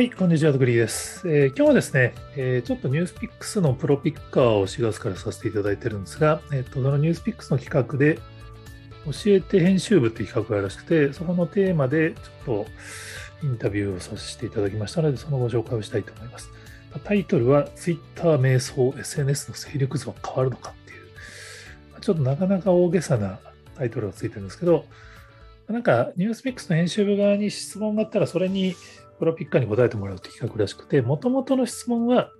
はい、こんにちは、とくりです、えー、今日はですね、えー、ちょっとニュースピックスのプロピッカーを4月からさせていただいてるんですが、えーと、そのニュースピックスの企画で、教えて編集部っていう企画があるらしくて、そこのテーマでちょっとインタビューをさせていただきましたので、そのご紹介をしたいと思います。タイトルは、Twitter 瞑想 SNS の勢力図は変わるのかっていう、ちょっとなかなか大げさなタイトルがついてるんですけど、なんか、ニュースピックスの編集部側に質問があったら、それにプロピッカーに答えてもらうって企画らしくて、もともとの質問は、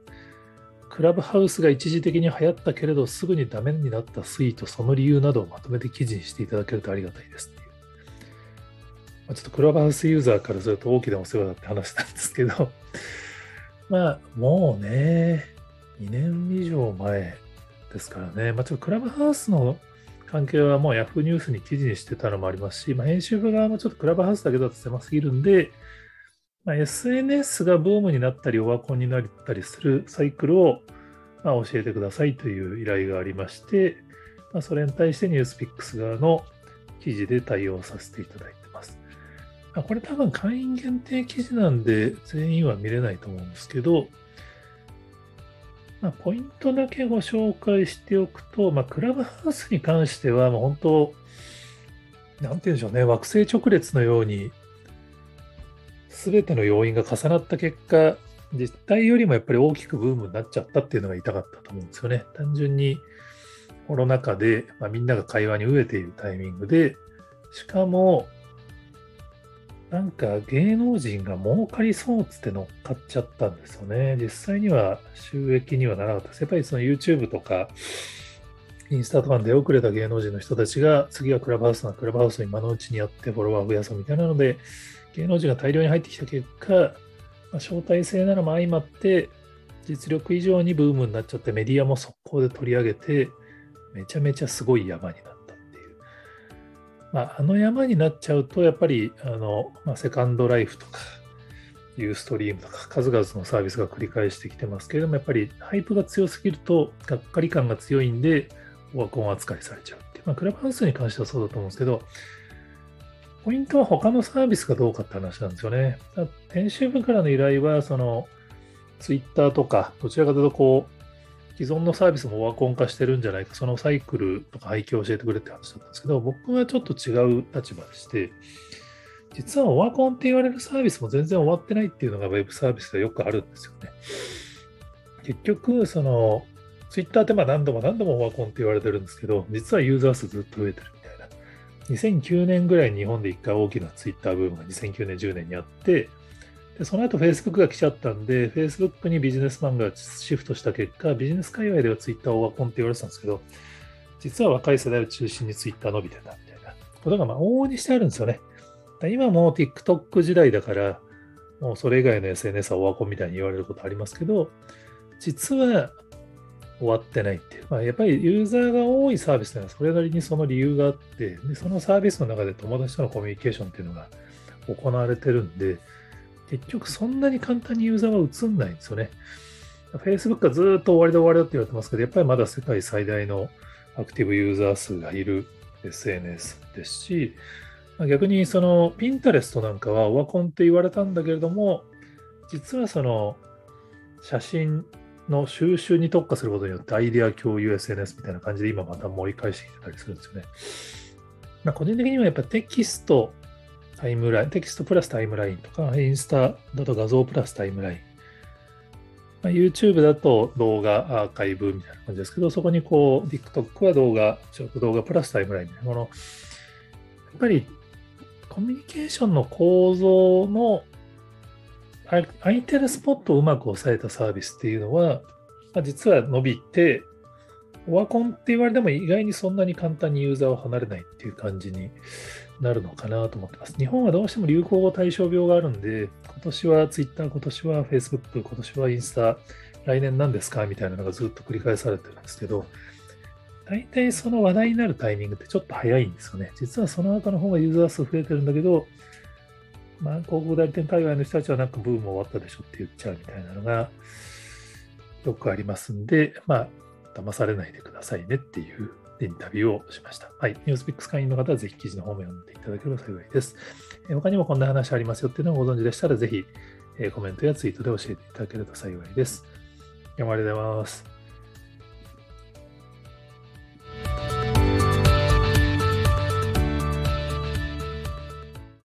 クラブハウスが一時的に流行ったけれど、すぐにダメになったスイート、その理由などをまとめて記事にしていただけるとありがたいですっていう。ま、ちょっとクラブハウスユーザーからすると大きなお世話だって話なんですけど、まあ、もうね、2年以上前ですからね、まあ、ちょっとクラブハウスの関係はもう Yahoo ニュースに記事にしてたのもありますし、まあ、編集部側もちょっとクラブハウスだけだと狭すぎるんで、まあ、SNS がブームになったり、オワコンになったりするサイクルを、まあ、教えてくださいという依頼がありまして、まあ、それに対してニュースピックス側の記事で対応させていただいてます。まあ、これ多分会員限定記事なんで全員は見れないと思うんですけど、まあ、ポイントだけご紹介しておくと、まあ、クラブハウスに関しては、もう本当、なんて言うんでしょうね、惑星直列のように全ての要因が重なった結果、実態よりもやっぱり大きくブームになっちゃったっていうのが痛かったと思うんですよね。単純にコロナ禍で、まあ、みんなが会話に飢えているタイミングで、しかも、なんか芸能人が儲かりそうっつって乗っかっちゃったんですよね。実際には収益にはならなかった。やっぱりその YouTube とか、インスタとかで出遅れた芸能人の人たちが、次はクラブハウスなクラブハウスを今のうちにやってフォロワー増やそうみたいなので、芸能人が大量に入ってきた結果、まあ、招待制なのも相まって、実力以上にブームになっちゃって、メディアも速攻で取り上げて、めちゃめちゃすごい山になったっていう。まあ、あの山になっちゃうと、やっぱり、あの、まあ、セカンドライフとか、ユーストリームとか、数々のサービスが繰り返してきてますけれども、やっぱりハイプが強すぎると、がっかり感が強いんで、オワコン扱いされちゃうっていう。まあ、クラブハウスに関してはそうだと思うんですけど、ポイントは他のサービスがどうかって話なんですよね。編集部からの依頼は、その、ツイッターとか、どちらかというと、こう、既存のサービスもオワコン化してるんじゃないか、そのサイクルとか背景を教えてくれって話だったんですけど、僕はちょっと違う立場でして、実はオワコンって言われるサービスも全然終わってないっていうのがウェブサービスではよくあるんですよね。結局、その、ツイッターってまあ何度も何度もオワコンって言われてるんですけど、実はユーザー数ずっと増えてる。2009年ぐらいに日本で一回大きなツイッターブームが2009年、10年にあって、でその後 Facebook が来ちゃったんで、Facebook にビジネスマンがシフトした結果、ビジネス界隈ではツイッターオワコンって言われてたんですけど、実は若い世代を中心にツイッター伸びてたみたいなことがまあ往々にしてあるんですよね。今も TikTok 時代だから、もうそれ以外の SNS はオワコンみたいに言われることありますけど、実は終わってないっていう。まあ、やっぱりユーザーが多いサービスというのはそれなりにその理由があって、でそのサービスの中で友達とのコミュニケーションっていうのが行われてるんで、結局そんなに簡単にユーザーは映んないんですよね。Facebook はずっと終わりで終わりだって言われてますけど、やっぱりまだ世界最大のアクティブユーザー数がいる SNS ですし、逆にその Pinterest なんかはオワコンって言われたんだけれども、実はその写真の収集に特化することによってアイデア共有 SNS みたいな感じで今また盛り返してきてたりするんですよね。まあ、個人的にはやっぱテキスト、タイムライン、テキストプラスタイムラインとか、インスタだと画像プラスタイムライン。まあ、YouTube だと動画アーカイブみたいな感じですけど、そこにこう、TikTok は動画、ショート動画プラスタイムラインみたいなもの。やっぱりコミュニケーションの構造の空いてるスポットをうまく抑えたサービスっていうのは、まあ、実は伸びて、オワコンって言われても意外にそんなに簡単にユーザーを離れないっていう感じになるのかなと思ってます。日本はどうしても流行語対象病があるんで、今年は Twitter、今年は Facebook、今年はインスタ、来年何ですかみたいなのがずっと繰り返されてるんですけど、大体その話題になるタイミングってちょっと早いんですよね。実はその後の方がユーザー数増えてるんだけど、まあ、広告代理店海外の人たちはなんかブーム終わったでしょって言っちゃうみたいなのがよくありますんで、まあ、騙されないでくださいねっていうインタビューをしました。はい。ニュースピックス会員の方はぜひ記事の方も読んでいただければ幸いです。他にもこんな話ありますよっていうのをご存知でしたら、ぜひえコメントやツイートで教えていただけると幸いです。どうもありがとうございます。